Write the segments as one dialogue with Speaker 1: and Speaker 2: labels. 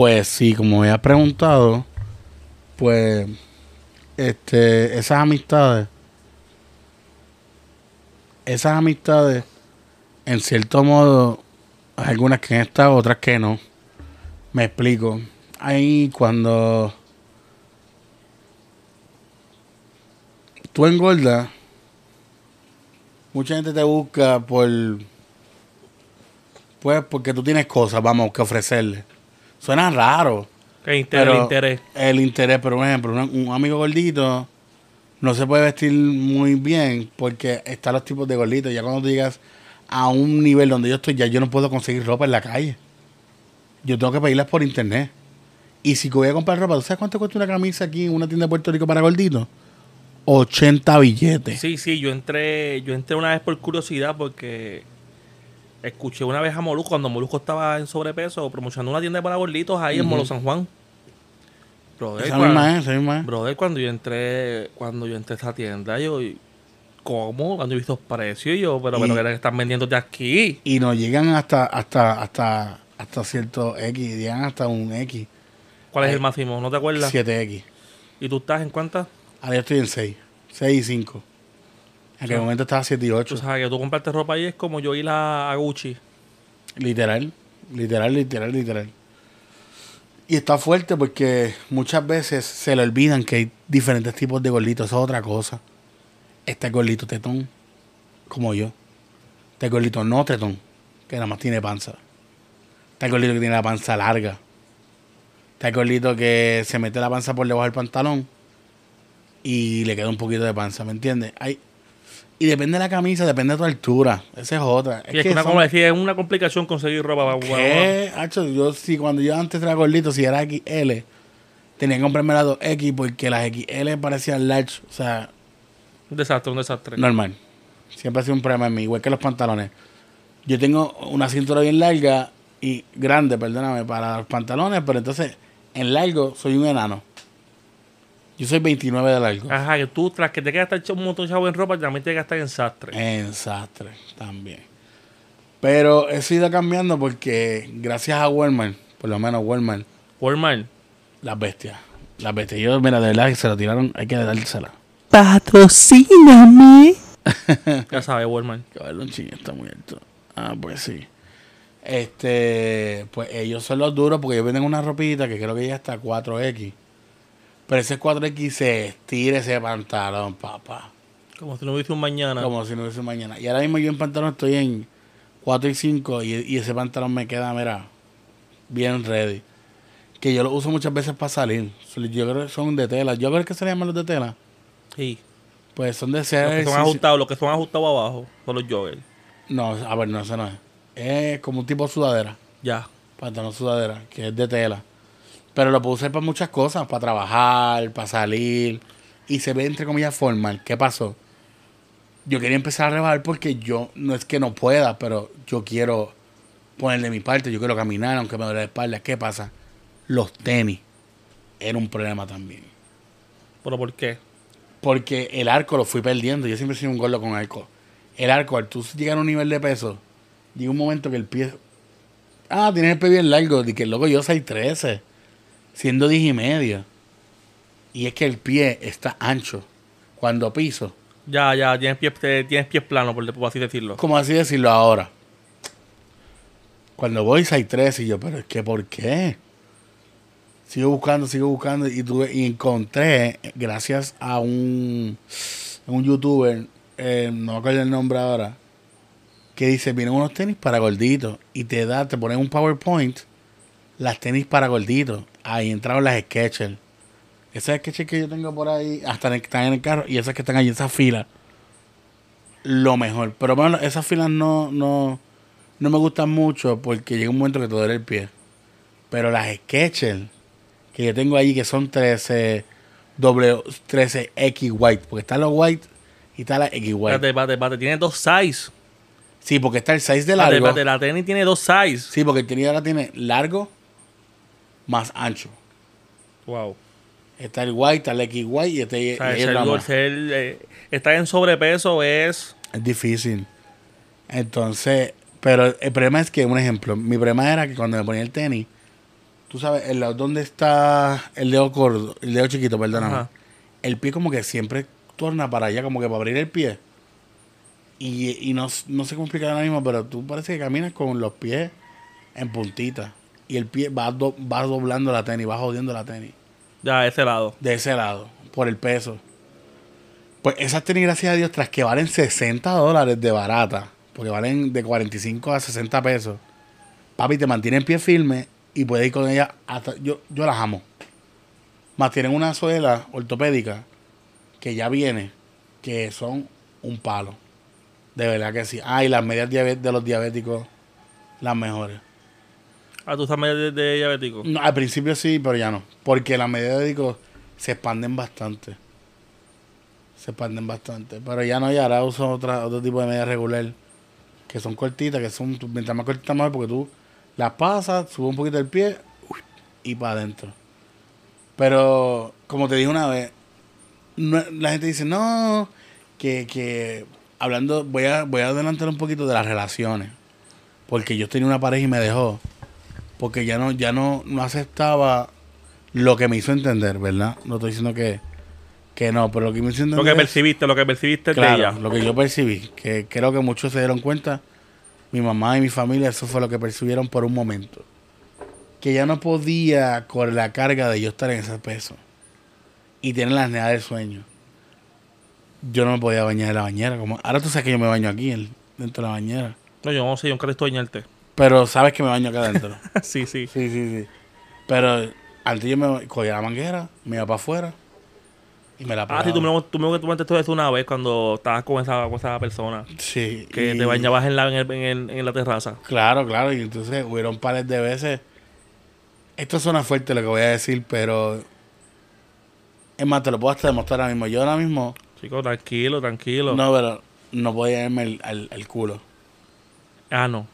Speaker 1: Pues sí, como había preguntado, pues este, esas amistades, esas amistades, en cierto modo, algunas que han estado, otras que no. Me explico. Ahí cuando tú engordas, mucha gente te busca por pues porque tú tienes cosas, vamos, que ofrecerle. Suena raro.
Speaker 2: El interés,
Speaker 1: pero
Speaker 2: el interés.
Speaker 1: El interés, pero por ejemplo, un, un amigo gordito no se puede vestir muy bien porque están los tipos de gorditos. Ya cuando tú llegas a un nivel donde yo estoy, ya yo no puedo conseguir ropa en la calle. Yo tengo que pedirlas por internet. Y si voy a comprar ropa, ¿tú sabes cuánto cuesta una camisa aquí en una tienda de Puerto Rico para gorditos? 80 billetes.
Speaker 2: Sí, sí, yo entré, yo entré una vez por curiosidad porque escuché una vez a Molusco cuando Molusco estaba en sobrepeso promocionando una tienda para gorditos ahí en. Molo San Juan. Brother,
Speaker 1: Esa
Speaker 2: cuando,
Speaker 1: misma es, esa misma es.
Speaker 2: brother, cuando yo entré, cuando yo entré a esta tienda, yo ¿cómo? Cuando he visto los precios, yo, pero,
Speaker 1: Y-
Speaker 2: pero que están vendiendo de aquí.
Speaker 1: Y nos llegan hasta, hasta, hasta, hasta cierto X, llegan hasta un X,
Speaker 2: ¿Cuál es
Speaker 1: Ay,
Speaker 2: el máximo? ¿No te acuerdas?
Speaker 1: 7X.
Speaker 2: ¿Y tú estás en cuántas?
Speaker 1: Ahora yo estoy en 6, 6 y 5. En aquel momento estaba 7 y
Speaker 2: Tú
Speaker 1: 8.
Speaker 2: sabes que tú compraste ropa ahí es como yo ir a, a Gucci.
Speaker 1: Literal, literal, literal, literal. Y está fuerte porque muchas veces se le olvidan que hay diferentes tipos de gorditos. Eso es otra cosa. Este es gordito tetón, como yo. Este es gordito no tetón, que nada más tiene panza. Este es gordito que tiene la panza larga. Este es gordito que se mete la panza por debajo del pantalón y le queda un poquito de panza, ¿me entiendes? Hay, y depende de la camisa, depende de tu altura. Esa es otra.
Speaker 2: Y es, que una,
Speaker 1: son-
Speaker 2: como decía, es una complicación conseguir ropa. para-
Speaker 1: ¿Qué? Hacho, yo sí, cuando yo antes era gordito, si era XL, tenía que comprarme las 2X porque las XL parecían large. O sea,
Speaker 2: Un desastre, un desastre.
Speaker 1: normal. Siempre ha sido un problema en mí, igual que los pantalones. Yo tengo una cintura bien larga y grande, perdóname, para los pantalones, pero entonces en largo soy un enano. Yo soy 29 de largo.
Speaker 2: Ajá, que tú, tras que te quedas gastar un montón de chavo en ropa, también te gastas en sastre.
Speaker 1: En sastre también. Pero eso ha ido cambiando porque gracias a Walmart, por lo menos Walmart,
Speaker 2: Walmart.
Speaker 1: Las bestias. Las bestias. Yo, mira, de verdad que se lo tiraron, hay que dársela.
Speaker 3: Patrocíname.
Speaker 2: Ya sabes, Walmart.
Speaker 1: Que verlo un ching está muy alto. Ah, pues sí. Este, pues ellos son los duros porque ellos venden una ropita que creo que ya está 4X. Pero ese 4X se estira ese pantalón, papá.
Speaker 2: Como si no hubiese un mañana.
Speaker 1: Como si no hubiese un mañana. Y ahora mismo yo en pantalón estoy en 4 y 5 y, y ese pantalón me queda, mira, bien ready. Que yo lo uso muchas veces para salir. Yo creo que son de tela. Yo creo que se llaman los de tela.
Speaker 2: Sí.
Speaker 1: Pues son de
Speaker 2: Los
Speaker 1: ser.
Speaker 2: que son ajustados, los que son ajustados abajo, son los joggers.
Speaker 1: No, a ver, no, eso no es. Es como un tipo de sudadera.
Speaker 2: Ya.
Speaker 1: Pantalón sudadera, que es de tela. Pero lo puedo usar para muchas cosas, para trabajar, para salir. Y se ve entre comillas formal. ¿Qué pasó? Yo quería empezar a rebajar porque yo, no es que no pueda, pero yo quiero ponerle mi parte, yo quiero caminar, aunque me duele la espalda. ¿Qué pasa? Los tenis era un problema también.
Speaker 2: ¿Pero por qué?
Speaker 1: Porque el arco lo fui perdiendo. Yo siempre he sido un gordo con arco. El arco, al tú llegar a un nivel de peso, llega un momento que el pie. Ah, tienes el pie bien largo. Que loco, yo soy 13, siendo 10 y medio. Y es que el pie está ancho. Cuando piso,
Speaker 2: Ya, ya, tienes pies, tienes pies planos, por, por así decirlo.
Speaker 1: como así decirlo ahora. Cuando voy 6'3 y yo, pero es que ¿por qué? Sigo buscando, sigo buscando y, tuve, y encontré, gracias a un, un youtuber, eh, no me acuerdo el nombre ahora, que dice, vienen unos tenis para gorditos y te da, te ponen un PowerPoint, las tenis para gorditos. Ahí entraron las Skechers. Esas Skechers que yo tengo por ahí, hasta en- están en el carro y esas que están ahí en esa fila lo mejor. Pero bueno, esas filas no, no, no me gustan mucho porque llega un momento que te duele el pie. Pero las Skechers que yo tengo ahí, que son 13, W, 13X white, porque está los white y está la X white.
Speaker 2: Espérate, espérate, espérate. Tiene dos size.
Speaker 1: Sí, porque está el 6 de
Speaker 2: Espérate,
Speaker 1: largo.
Speaker 2: espérate, la tenis tiene dos size.
Speaker 1: Sí, porque el tenis ahora tiene largo más ancho.
Speaker 2: Wow.
Speaker 1: Está el white, está el X white y
Speaker 2: O sea,
Speaker 1: y más.
Speaker 2: ser, eh, estar en sobrepeso es.
Speaker 1: Es difícil. Entonces, pero el problema es que, un ejemplo, mi problema era que cuando me ponía el tenis, tú sabes, el lado donde está el dedo corto, el dedo chiquito, perdóname.
Speaker 2: Ajá.
Speaker 1: El pie como que siempre torna para allá, como que para abrir el pie. Y, y no, no sé cómo explicar ahora mismo, pero tú parece que caminas con los pies en puntita. Y el pie va, do- va doblando la tenis, va jodiendo la tenis.
Speaker 2: Ya, ese lado.
Speaker 1: De ese lado, por el peso. Pues esas tenis, gracias a Dios, tras que valen 60 dólares de barata, porque valen de 45 a 60 pesos, papi, te mantienen pie firme y puedes ir con ellas hasta... Yo, yo las amo. Más tienen una suela ortopédica que ya viene, que son un palo. De verdad que sí. Ah, y las medias de los diabéticos, las mejores.
Speaker 2: Ah, tú estás medio de, de diabético.
Speaker 1: No, al principio sí, pero ya no. Porque las medias de diabéticos se expanden bastante. Se expanden bastante. Pero ya no, y ahora uso otra, otro tipo de medias regular. Que son cortitas, que son, mientras más cortitas mejor, porque tú las pasas, subes un poquito el pie y para adentro. Pero, como te dije una vez, no- la gente dice, no, que, que hablando, voy a, voy a adelantar un poquito de las relaciones. Porque yo tenía una pareja y me dejó. Porque ya no, ya no, no aceptaba lo que me hizo entender, ¿verdad? No estoy diciendo que, que no, pero lo que me hizo entender.
Speaker 2: Lo que percibiste, lo que percibiste de
Speaker 1: claro,
Speaker 2: ella.
Speaker 1: lo que yo percibí, que creo que muchos se dieron cuenta, mi mamá y mi familia, eso fue lo que percibieron por un momento. Que ya no podía con la carga de yo estar en ese peso y tener las necesidades del sueño. Yo no me podía bañar en la bañera. Como, ahora tú sabes que yo me baño aquí, en- dentro de la bañera.
Speaker 2: No, yo no sé, yo nunca necesito bañarte.
Speaker 1: Pero sabes que me baño acá adentro.
Speaker 2: sí, sí.
Speaker 1: Sí, sí, sí. Pero antes yo me cogía la manguera, me iba para afuera y me la
Speaker 2: Ah,
Speaker 1: pegaba.
Speaker 2: sí, tú me, tú me comentaste eso una vez cuando estabas con esa, con esa persona.
Speaker 1: Sí.
Speaker 2: Que
Speaker 1: y-
Speaker 2: te bañabas en la, en, el- en el- en la terraza.
Speaker 1: Claro, claro. Y entonces hubieron pares de veces. Esto suena fuerte lo que voy a decir, pero. Es más, te lo puedo hasta demostrar ahora mismo. Yo ahora mismo.
Speaker 2: Chico, tranquilo, tranquilo.
Speaker 1: No, pero no podía irme el, al, al culo.
Speaker 2: Ah, no.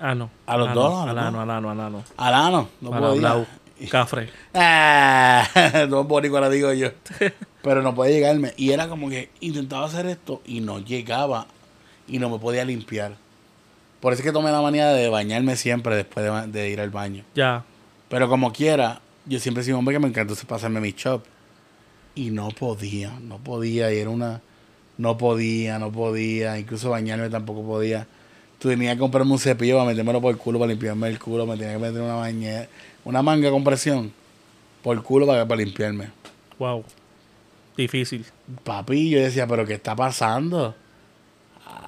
Speaker 2: Ah, no.
Speaker 1: ¿A los
Speaker 2: Ah,
Speaker 1: dos?
Speaker 2: no.
Speaker 1: ¿A los
Speaker 2: Al
Speaker 1: dos?
Speaker 2: ano, al ano, al ano.
Speaker 1: Al ano, no
Speaker 2: Al
Speaker 1: podía.
Speaker 2: Cafre.
Speaker 1: Ah, no boricua ahora digo yo. Pero no podía llegarme. Y era como que intentaba hacer esto y no llegaba y no me podía limpiar. Por eso es que tomé la manía de bañarme siempre después de, ir al baño.
Speaker 2: Ya.
Speaker 1: Pero como quiera, yo siempre sido un hombre que me encanta pasarme mi shop. Y no podía, no podía. Y era una. No podía, no podía. Incluso bañarme tampoco podía. Tenía que comprarme un cepillo para metérmelo por el culo, para limpiarme el culo. Me tenía que meter una bañera, una manga de compresión por el culo para, para limpiarme.
Speaker 2: Wow. Difícil.
Speaker 1: Papi, yo decía, ¿pero qué está pasando?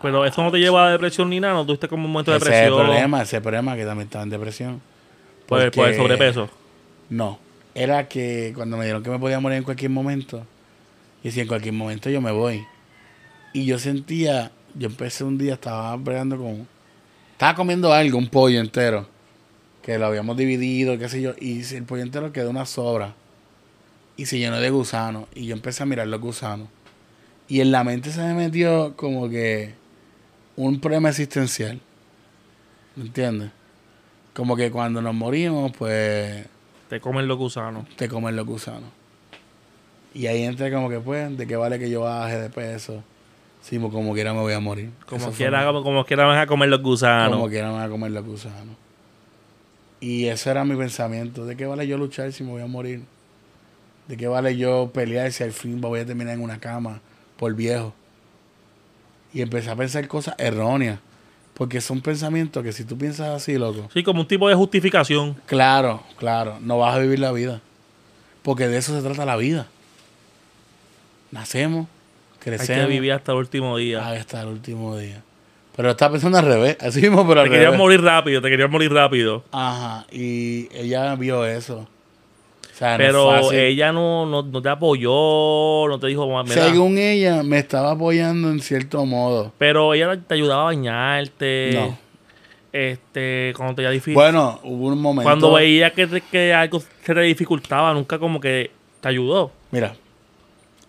Speaker 2: Pero eso no te lleva a depresión ni nada. No tuviste como un momento de
Speaker 1: Ese es el
Speaker 2: depresión.
Speaker 1: problema, ese es el problema que también estaba en depresión.
Speaker 2: Por, por el sobrepeso.
Speaker 1: No. Era que cuando me dijeron que me podía morir en cualquier momento, yo decía, en cualquier momento yo me voy. Y yo sentía, yo empecé un día, estaba bregando con... Estaba comiendo algo, un pollo entero, que lo habíamos dividido, qué sé yo, y el pollo entero quedó una sobra. Y se llenó de gusanos. Y yo empecé a mirar los gusanos. Y en la mente se me metió como que un problema existencial. ¿Me entiendes? Como que cuando nos morimos, pues
Speaker 2: Te comen los gusanos.
Speaker 1: te comen los gusanos. Y ahí entré como que, pues, ¿de qué vale que yo baje de peso? Si mo- como quiera me voy a morir.
Speaker 2: Como quiera, como, como quiera van a comer los gusanos.
Speaker 1: Como quiera me voy a comer los gusanos. Y ese era mi pensamiento. ¿De qué vale yo luchar si me voy a morir? ¿De qué vale yo pelear si al fin voy a terminar en una cama por viejo? Y empecé a pensar cosas erróneas. Porque son pensamientos que si tú piensas así, loco,
Speaker 2: Sí, como un tipo de justificación.
Speaker 1: Claro, claro, no vas a vivir la vida. Porque de eso se trata la vida. Nacemos,
Speaker 2: Hay
Speaker 1: crecemos,
Speaker 2: que vivir hasta el último día.
Speaker 1: hasta el último día. Pero está pensando al revés, así mismo, pero al
Speaker 2: te querías
Speaker 1: revés.
Speaker 2: morir rápido, te querías morir rápido.
Speaker 1: Ajá, y ella vio eso. O sea,
Speaker 2: Pero ella no, no, no te apoyó, no te dijo, mira.
Speaker 1: Según ella, me estaba apoyando en cierto modo.
Speaker 2: Pero ella te ayudaba a bañarte.
Speaker 1: No.
Speaker 2: Este, cuando te difícil.
Speaker 1: Bueno, hubo un momento.
Speaker 2: cuando veía que, que algo se te dificultaba, nunca como que te ayudó.
Speaker 1: Mira,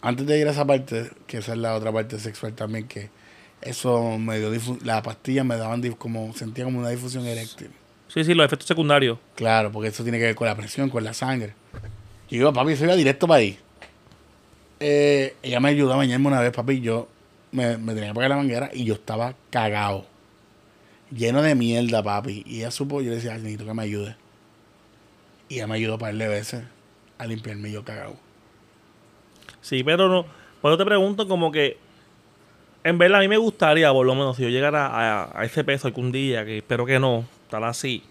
Speaker 1: antes de ir a esa parte, que esa es la otra parte sexual también, que eso me dio la pastilla me daban como, sentía como una difusión eréctil.
Speaker 2: Sí, sí, los efectos secundarios.
Speaker 1: Claro, porque eso tiene que ver con la presión, con la sangre. Y yo, papi, eso iba directo para ahí. Eh, ella me ayudó a bañarme una vez, papi, y yo me, me tenía que pagar la manguera y yo estaba cagado. Lleno de mierda, papi. Y ella supo, yo le decía, "Ay, necesito que me ayude. Y ella me ayudó para par de veces a limpiarme yo cagado.
Speaker 2: Sí, pero no. Pues te pregunto como que. En verdad, a mí me gustaría, por lo menos, si yo llegara a, a ese peso algún día, que espero que no, tal así.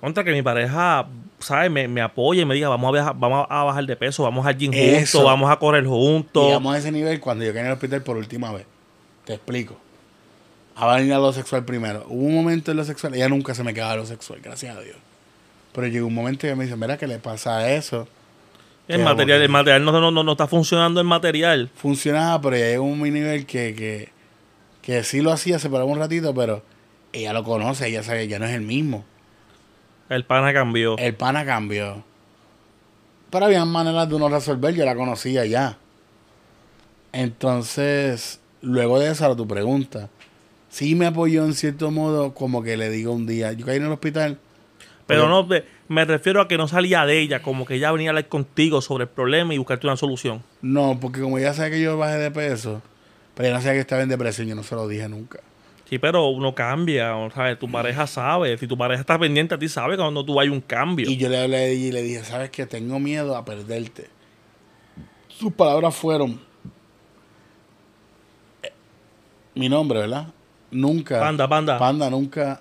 Speaker 2: Contra que mi pareja, ¿sabes? Me, me apoye y me diga, vamos a, viajar- vamos a bajar de peso, vamos al gym
Speaker 1: Eso.
Speaker 2: juntos, vamos a correr juntos.
Speaker 1: Llegamos a ese nivel cuando yo quedé en el hospital por última vez. Te explico. A venir a lo sexual primero. Hubo un momento en lo sexual, ella nunca se me quedaba lo sexual, gracias a Dios. Pero llegó un momento que me dice, mira, ¿qué le pasa a eso?
Speaker 2: El material, el material no, no, no, no está funcionando el material.
Speaker 1: Funcionaba, pero ya llegó un nivel que, que, que sí lo hacía, se paraba un ratito, pero ella lo conoce, ella sabe que ya no es el mismo.
Speaker 2: El pana cambió.
Speaker 1: El pana cambió. Pero había maneras de uno resolver, yo la conocía ya. Entonces, luego de eso, a tu pregunta, sí me apoyó en cierto modo, como que le digo un día, yo caí en el hospital.
Speaker 2: Pero
Speaker 1: Oye.
Speaker 2: no, de- me refiero a que no salía de ella, como que ella venía a hablar contigo sobre el problema y buscarte una solución.
Speaker 1: No, porque como ella sabe que yo bajé de peso, pero ella no sabía que estaba en depresión, yo no se lo dije nunca.
Speaker 2: Sí, pero uno cambia, ¿sabes? Tu pareja sabe, si tu pareja está pendiente a ti, sabe cuando tú hay un cambio.
Speaker 1: Y yo le hablé a ella y le dije, ¿sabes qué? Tengo miedo a perderte. Sus palabras fueron, eh, mi nombre, ¿verdad? Nunca.
Speaker 2: Panda, panda.
Speaker 1: Panda, nunca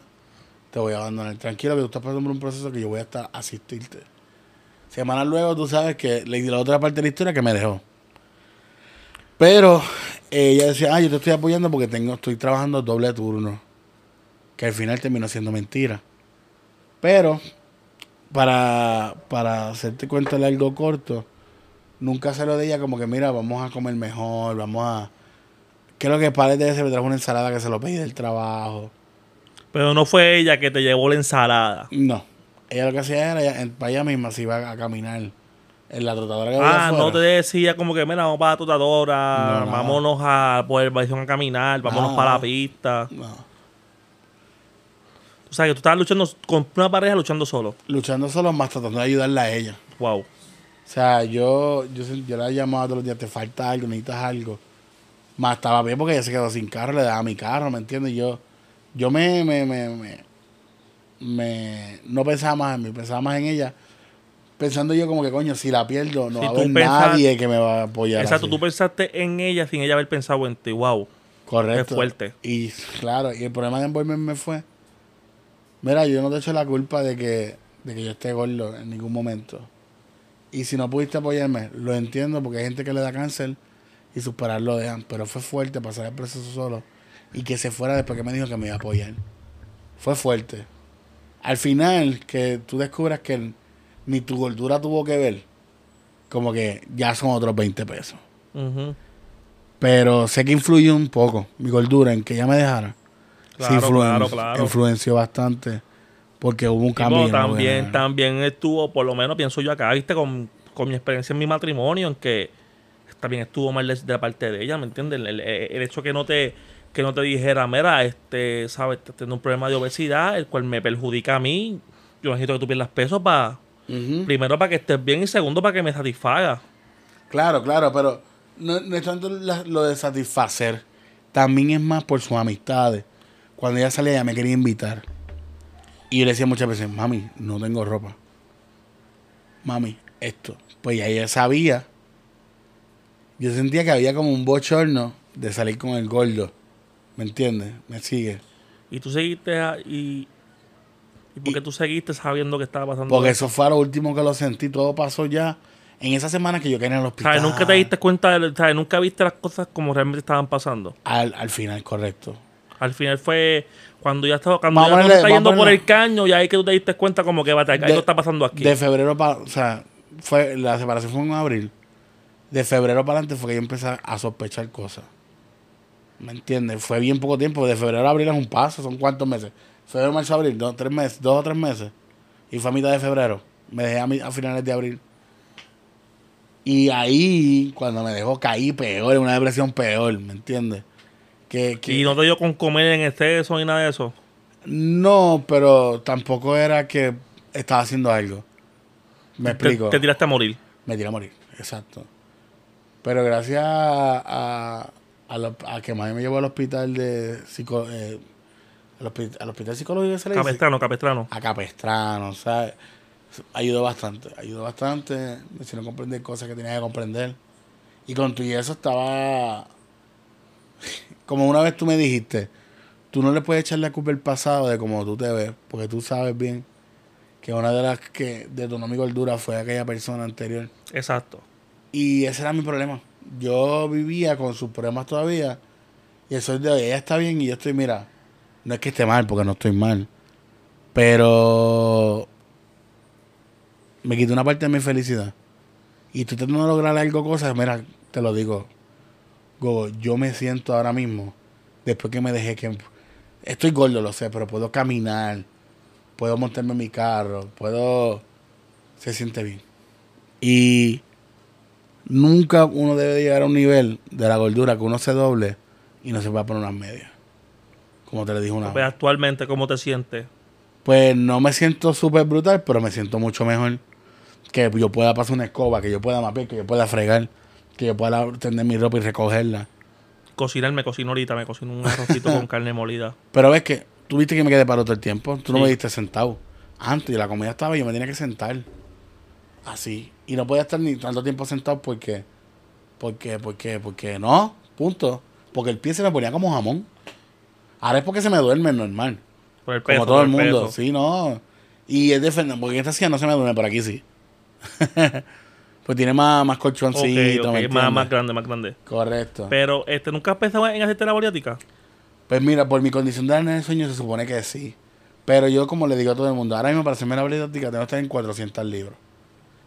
Speaker 1: te voy a abandonar. Tranquilo, que tú estás pasando por un proceso que yo voy a estar asistirte. Semanas luego, tú sabes que le di la otra parte de la historia que me dejó. Pero eh, ella decía, ah, yo te estoy apoyando porque tengo, estoy trabajando doble turno. Que al final terminó siendo mentira. Pero, para, para hacerte cuenta de algo corto, nunca se lo de ella como que, mira, vamos a comer mejor, vamos a... Creo que padre de ese me trajo una ensalada que se lo pedí del trabajo.
Speaker 2: Pero no fue ella que te llevó la ensalada.
Speaker 1: No. Ella lo que hacía era, ella- para ella misma se iba a caminar en la trotadora que había
Speaker 2: Ah, no te decía como que, mira, vamos para la totadora,
Speaker 1: No, no.
Speaker 2: vámonos a por el a caminar, vámonos
Speaker 1: No.
Speaker 2: para la pista.
Speaker 1: No.
Speaker 2: O sea, que tú estabas luchando con una pareja luchando solo.
Speaker 1: Luchando solo más tratando de ayudarla a ella.
Speaker 2: Wow.
Speaker 1: O sea, yo, yo, yo la llamaba todos los días, te falta algo, necesitas algo. Más estaba bien porque ella se quedó sin carro, le daba mi carro, ¿me entiendes? Yo, yo me, me, me, me, me- no pensaba más en mí, pensaba más en ella. Pensando yo como que, coño, si la pierdo, no
Speaker 2: Si
Speaker 1: va a
Speaker 2: tú
Speaker 1: haber
Speaker 2: pensas-
Speaker 1: nadie que me va a apoyar.
Speaker 2: Exacto,
Speaker 1: así.
Speaker 2: tú pensaste en ella sin ella haber pensado en ti. Wow.
Speaker 1: Correcto.
Speaker 2: Es fuerte.
Speaker 1: Y claro, y el problema de envolverme fue, mira, yo no te echo la culpa de que, de que yo esté gordo en ningún momento. Y si no pudiste apoyarme, lo entiendo porque hay gente que le da cáncer y sus padres lo dejan. Pero fue fuerte pasar el proceso solo y que se fuera después que me dijo que me iba a apoyar. Fue fuerte. Al final, que tú descubras que ni tu gordura tuvo que ver, como que ya son otros 20 pesos. Pero sé que influyó un poco mi gordura en que ella me dejara.
Speaker 2: Claro, claro, claro.
Speaker 1: Influenció bastante porque hubo un cambio.
Speaker 2: bueno, también,
Speaker 1: buena.
Speaker 2: también estuvo, por lo menos pienso yo acá, viste, con, con mi experiencia en mi matrimonio, en que también estuvo mal de, de la parte de ella, ¿me entiendes? El, el- el hecho que no te que no te dijera, mira, este, sabes, tengo un problema de obesidad, el cual me perjudica a mí, yo necesito que tú pierdas peso para, primero para que estés bien y segundo para que me satisfaga.
Speaker 1: Claro, claro, pero no, no es tanto la- lo de satisfacer. También es más por sus amistades. Cuando ella salía, ella me quería invitar. Y yo le decía muchas veces, mami, no tengo ropa. Mami, esto. Pues ya ella sabía. Yo sentía que había como un bochorno de salir con el gordo. ¿Me entiendes? ¿Me sigue?
Speaker 2: Y tú seguiste a- y... ¿Y por qué tú seguiste sabiendo que estaba pasando
Speaker 1: Porque
Speaker 2: eso?
Speaker 1: fue lo último que lo sentí. Todo pasó ya en esa semana que yo quedé en el hospital.
Speaker 2: ¿Sabes? Nunca te diste cuenta, de, ¿sabes? Nunca viste las cosas como realmente estaban pasando.
Speaker 1: Al, al final, correcto.
Speaker 2: Al final fue cuando ya estaba, cuando ya
Speaker 1: a ponerle-
Speaker 2: está
Speaker 1: a
Speaker 2: yendo por el caño, y ahí que tú te diste cuenta como que bata,
Speaker 1: De-
Speaker 2: algo está pasando aquí.
Speaker 1: De febrero para, o sea, fue la separación fue en abril. De febrero para adelante fue que yo empecé a sospechar cosas. ¿Me entiendes? Fue bien poco tiempo. De febrero a abril es un paso. ¿Son cuántos meses? Febrero, marzo, abril. Dos, tres meses, dos o tres meses. Y fue a mitad de febrero. Me dejé a, mi- a finales de abril. Y ahí, cuando me dejó, caí peor, en una depresión peor. ¿Me entiendes? Que, que,
Speaker 2: y no te dio con comer en exceso ni nada de eso.
Speaker 1: no, pero tampoco era que estaba haciendo algo. Me
Speaker 2: Te,
Speaker 1: explico.
Speaker 2: te tiraste a morir.
Speaker 1: Me tiré a morir, exacto. Pero gracias a, a, a lo- a que mami me llevó al hospital de psico, eh, al, hospi- al hospital psicológico se le dice?
Speaker 2: Capestrano, capestrano.
Speaker 1: a Capestrano, ¿sabes? Ayudó bastante, ayudó bastante. Me hicieron comprender cosas que tenía que comprender. Y con tu y eso estaba. Como una vez tú me dijiste, tú no le puedes echar la culpa al pasado de cómo tú te ves, porque tú sabes bien que una de las que detonó mi gordura fue aquella persona anterior.
Speaker 2: Exacto.
Speaker 1: Y ese era mi problema. Yo vivía con sus problemas todavía. Y eso es de hoy. Ella está bien y yo estoy, mira, no es que esté mal, porque no estoy mal. Pero me quitó una parte de mi felicidad. Y tú tratando de lograr algo, cosas, mira, te lo digo. Yo me siento ahora mismo, después que me dejé que... Estoy gordo, lo sé, pero puedo caminar, puedo montarme en mi carro, puedo... Se siente bien. Y nunca uno debe llegar a un nivel de la gordura que uno se doble y no se va a poner unas medias. Como te le dije una
Speaker 2: Pues
Speaker 1: vez.
Speaker 2: actualmente, ¿cómo te sientes?
Speaker 1: Pues no me siento súper brutal, pero me siento mucho mejor. Que yo pueda pasar una escoba, que yo pueda mapear, que yo pueda fregar, que yo pueda tender mi ropa y recogerla.
Speaker 2: Cocinar, me cocino ahorita, me cocino un arrocito con carne molida.
Speaker 1: Pero ves que tú viste que me quedé parado todo el tiempo. Tú no
Speaker 2: Sí.
Speaker 1: me diste sentado. Antes la comida estaba y yo me tenía que sentar. Así. Y no podía estar ni tanto tiempo sentado porque. Porque, porque, porque no. Punto. Porque el pie se me ponía como jamón. Ahora es porque se me duerme normal.
Speaker 2: Por el
Speaker 1: Como todo
Speaker 2: por
Speaker 1: el mundo.
Speaker 2: peso.
Speaker 1: Sí, no. Y es defender. Porque esta silla no se me duerme, por aquí sí. pues tiene más, más colchoncito.
Speaker 2: ok,
Speaker 1: ¿me
Speaker 2: más, más grande, más grande.
Speaker 1: Correcto.
Speaker 2: Pero, este, ¿nunca has pensado en hacerte la bariátrica?
Speaker 1: Pues mira, por mi condición de hernia de sueño se supone que sí. Pero yo, como le digo a todo el mundo, ahora mismo para hacerme la bariátrica tengo que estar en 400 libras.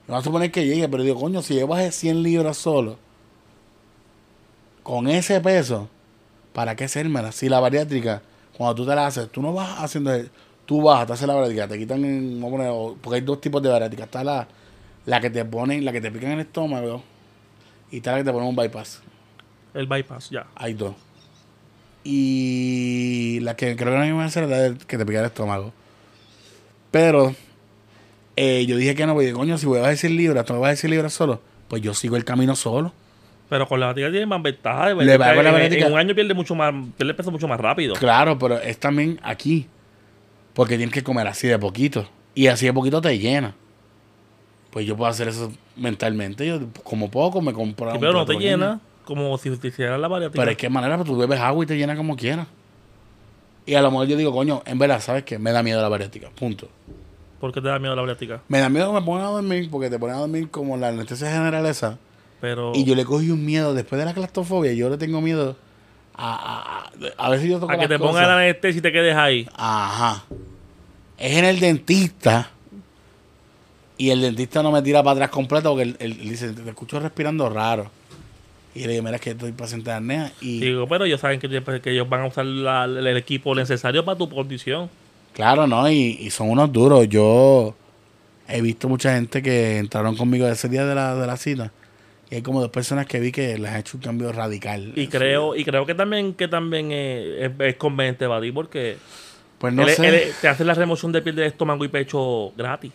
Speaker 1: No va a suponer que llegue, pero digo, coño, si yo bajé 100 libras solo, con ese peso, ¿para qué hacérmela? Si la bariátrica, cuando tú te la haces, tú no vas haciendo, tú vas, te haces la bariátrica, te quitan, en- vamos a poner, o- porque hay dos tipos de bariátrica. Está la, la que te ponen, la que te pican en el estómago, y está la que te ponen un bypass.
Speaker 2: El bypass, ya.
Speaker 1: Hay dos. Y la que creo que no me a hacer la que te pica el estómago. Pero eh, yo dije que no, porque coño, si voy a decir libras, tú me vas a decir libras solo, pues yo sigo el camino solo.
Speaker 2: Pero con la bariátrica tiene más ventaja. de
Speaker 1: Le va con la
Speaker 2: En- un año pierde mucho más, pierde peso mucho más rápido.
Speaker 1: Claro, pero es también aquí. Porque tienes que comer así de poquito. Y así de poquito te llena. Pues yo puedo hacer eso mentalmente. Yo como poco me compro.
Speaker 2: Sí,
Speaker 1: un
Speaker 2: pero no te llena como si te hicieras la bariátrica.
Speaker 1: Pero es que manera, pues tú bebes agua y te llena como quieras. Y a lo mejor yo digo, coño, en verdad, ¿sabes qué? Me da miedo la bariátrica. Punto.
Speaker 2: ¿Por qué te da miedo la bariátrica?
Speaker 1: Me da miedo que me pongan a dormir porque te ponen a dormir como la anestesia general esa.
Speaker 2: Pero...
Speaker 1: Y yo le cogí un miedo después de la claustrofobia. Yo le tengo miedo a, a, a, ver si yo toco
Speaker 2: a que
Speaker 1: las
Speaker 2: te pongan la anestesia y te quedes ahí.
Speaker 1: Ajá. Es en el dentista. Y el dentista no me tira para atrás completo porque él, él dice, te escucho respirando raro. Y le digo, mira, es que estoy paciente de apnea. Y
Speaker 2: Digo, pero ellos saben que, que ellos van a usar la- el equipo necesario para tu condición.
Speaker 1: Claro, ¿no? Y, y son unos duros. Yo he visto mucha gente que entraron conmigo ese día de la, de la cita. Y hay como dos personas que vi que les ha hecho un cambio radical.
Speaker 2: Y creo y creo que también que también eh, es, es conveniente Badi porque
Speaker 1: Pues no
Speaker 2: él-
Speaker 1: sé.
Speaker 2: él- te hace la remoción de piel de estómago y pecho gratis.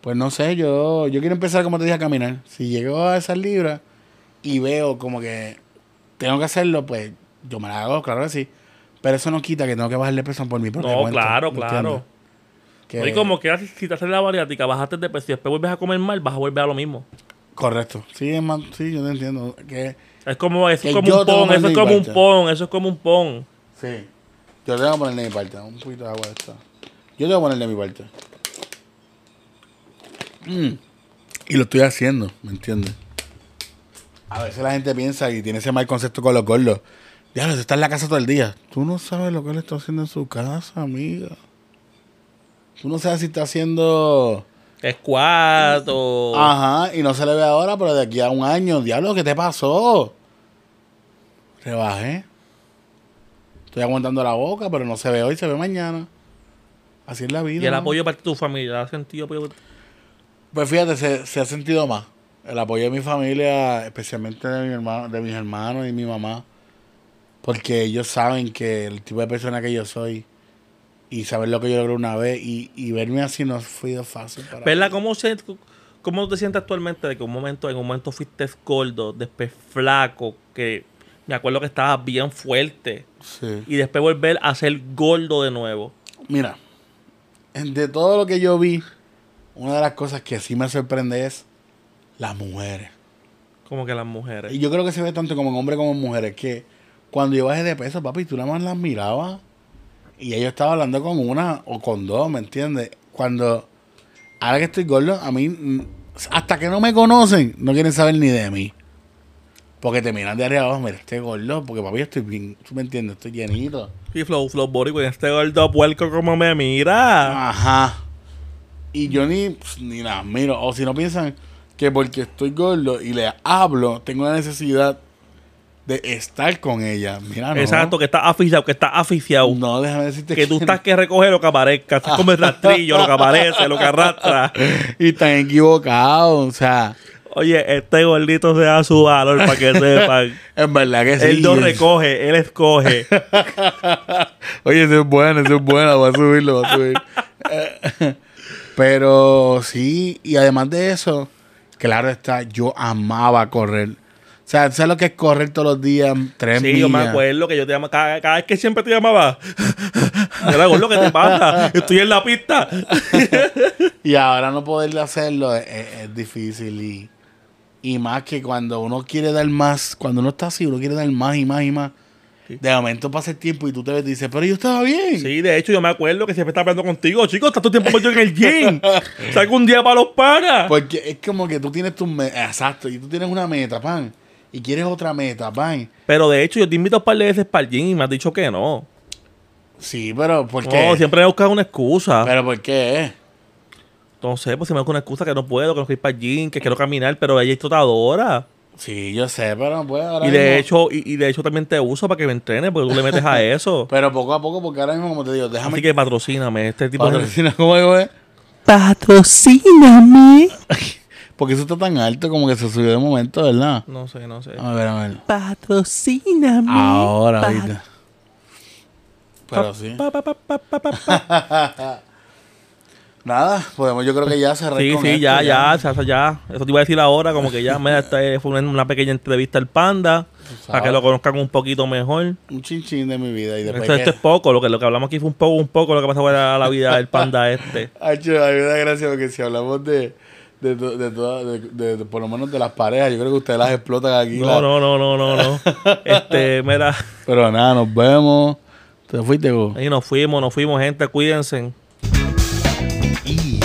Speaker 1: Pues no sé, yo, yo quiero empezar, como te dije, a caminar. Si llego a esas libras y veo como que tengo que hacerlo, pues yo me la hago, claro que sí. Pero eso no quita que tengo que bajarle peso por mi propia
Speaker 2: No,
Speaker 1: cuenta,
Speaker 2: claro,
Speaker 1: ¿me
Speaker 2: claro.
Speaker 1: Que-
Speaker 2: Y como que si te haces la bariátrica, bajaste de peso y después vuelves a comer mal, vas a volver a lo mismo.
Speaker 1: Correcto. Sí, es más, sí, yo te entiendo. Que,
Speaker 2: Es como, eso es como un pon, eso es como un pon, eso es como un pon.
Speaker 1: sí. Yo tengo que ponerle de mi parte, un poquito de agua de esta. Yo tengo que ponerle de mi parte. Mm. Y lo estoy haciendo, ¿me entiendes? A veces la gente piensa y tiene ese mal concepto con los gordos. Diablo, está en la casa todo el día. Tú no sabes lo que él está haciendo en su casa, amiga. Tú no sabes si está haciendo...
Speaker 2: Squat o...
Speaker 1: Ajá, y no se le ve ahora, pero de aquí a un año, diablo, ¿qué te pasó? Rebajé. Estoy aguantando la boca, pero no se ve hoy, se ve mañana. Así es la vida.
Speaker 2: y el
Speaker 1: ¿no?
Speaker 2: apoyo para tu familia, ¿has sentido apoyo?
Speaker 1: Pues fíjate, se, se ha sentido más. El apoyo de mi familia, especialmente de, mi hermano, de mis hermanos y mi mamá. Porque ellos saben que el tipo de persona que yo soy y saber lo que yo logré una vez y, y verme así no fue fácil para
Speaker 2: ¿Verdad?
Speaker 1: mí.
Speaker 2: ¿Cómo, se, ¿Cómo te sientes actualmente de que un momento, en un momento fuiste gordo, después flaco, que me acuerdo que estabas bien fuerte,
Speaker 1: Sí.
Speaker 2: y después volver a ser gordo de nuevo?
Speaker 1: Mira, de todo lo que yo vi una de las cosas que sí me sorprende es las mujeres.
Speaker 2: Como que las mujeres.
Speaker 1: Y yo creo que se ve tanto como en hombres como en mujeres que cuando yo bajé de peso, papi, tú nada más las mirabas y ella estaba hablando con una o con dos, ¿me entiendes? Cuando, ahora que estoy gordo, a mí, mm, hasta que no me conocen, no quieren saber ni de mí. Porque te miran de arriba abajo, mira, este gordo, porque papi, yo estoy bien, tú me entiendes, estoy llenito.
Speaker 2: Y Flow, Flow Body, con este gordo puerco como me mira.
Speaker 1: Ajá. Y yo ni, pues, ni nada, miro. O si no piensan que porque estoy gordo y le hablo, tengo la necesidad de estar con ella. Mira, no.
Speaker 2: Exacto, que estás aficiado, que estás aficiado.
Speaker 1: No, déjame decirte
Speaker 2: Que tú estás que recoge lo que aparezca. Estás como el rastrillo, lo que aparece, lo que arrastra.
Speaker 1: y están equivocados, o sea,
Speaker 2: Oye, este gordito se da su valor para que sepan.
Speaker 1: en verdad que sí.
Speaker 2: Él no recoge, él escoge.
Speaker 1: Oye, eso es bueno, eso es bueno, va a subirlo, va a subir. Pero sí, y además de eso, claro está, yo amaba correr. O sea, ¿sabes lo que es correr todos los días? Tres
Speaker 2: Sí, yo me acuerdo que yo te llamaba. Cada, cada vez que siempre te llamaba. Era lo que te pasa. Estoy en la pista.
Speaker 1: Y ahora no poder hacerlo es, es- es difícil. Y, y más que cuando uno quiere dar más, cuando uno está así, uno quiere dar más y más y más.
Speaker 2: Sí.
Speaker 1: De momento pasa el tiempo y tú te ves y dices, pero yo estaba bien.
Speaker 2: Sí, de hecho, yo me acuerdo que siempre estaba hablando contigo. Chicos, estás todo el tiempo metido en el gym. Saca un día para los panas.
Speaker 1: Porque es como que tú tienes tu exacto, y tú tienes una meta, pan, y quieres otra meta, pan.
Speaker 2: Pero de hecho, yo te invito un par de veces para el gym y me has dicho que no.
Speaker 1: Sí, pero ¿por qué?
Speaker 2: No, siempre me buscas una excusa.
Speaker 1: Pero ¿por qué?
Speaker 2: Entonces, pues si me una excusa que no puedo, que no quiero ir para el gym, que quiero caminar, pero ella es trotadora.
Speaker 1: Sí, yo sé, pero no puedo ahora
Speaker 2: Y de
Speaker 1: mismo-
Speaker 2: hecho, y, y de hecho también te uso para que me entrenes, porque tú le metes a eso.
Speaker 1: Pero poco a poco, porque ahora mismo, como te digo, déjame...
Speaker 2: Así que patrocíname. Este tipo de...
Speaker 1: patrocina, ¿cómo digo, eh?
Speaker 2: Patrocíname.
Speaker 1: Porque eso está tan alto como que se subió de momento, ¿verdad?
Speaker 2: No sé, no sé.
Speaker 1: A ver, a ver.
Speaker 2: Patrocíname.
Speaker 1: Ahora, ahorita. Pero sí.
Speaker 2: Pa, pa, pa, pa, pa, pa, pa.
Speaker 1: Nada, podemos yo creo que ya cerrar
Speaker 2: Sí,
Speaker 1: con
Speaker 2: sí,
Speaker 1: esto,
Speaker 2: ya, ya, ya, ya. Eso te iba a decir ahora, como que ya, mira, esta fue una, pequeña entrevista al panda, para que lo conozcan un poquito mejor.
Speaker 1: Un chinchín de mi vida y después
Speaker 2: Esto, esto
Speaker 1: que...
Speaker 2: es poco, lo que, lo que hablamos aquí fue un poco, un poco lo que pasó con la, la vida del panda este.
Speaker 1: Hacho, a mí me da gracia porque si hablamos de... De, de, toda- de, de- de- por lo menos de las parejas, yo creo que ustedes las explotan aquí.
Speaker 2: No,
Speaker 1: la-
Speaker 2: no, no, no, no, no. Este, mira,
Speaker 1: Pero nada, nos vemos. ¿Te fuiste, go?
Speaker 2: ahí nos fuimos, nos fuimos, gente, cuídense.
Speaker 1: Y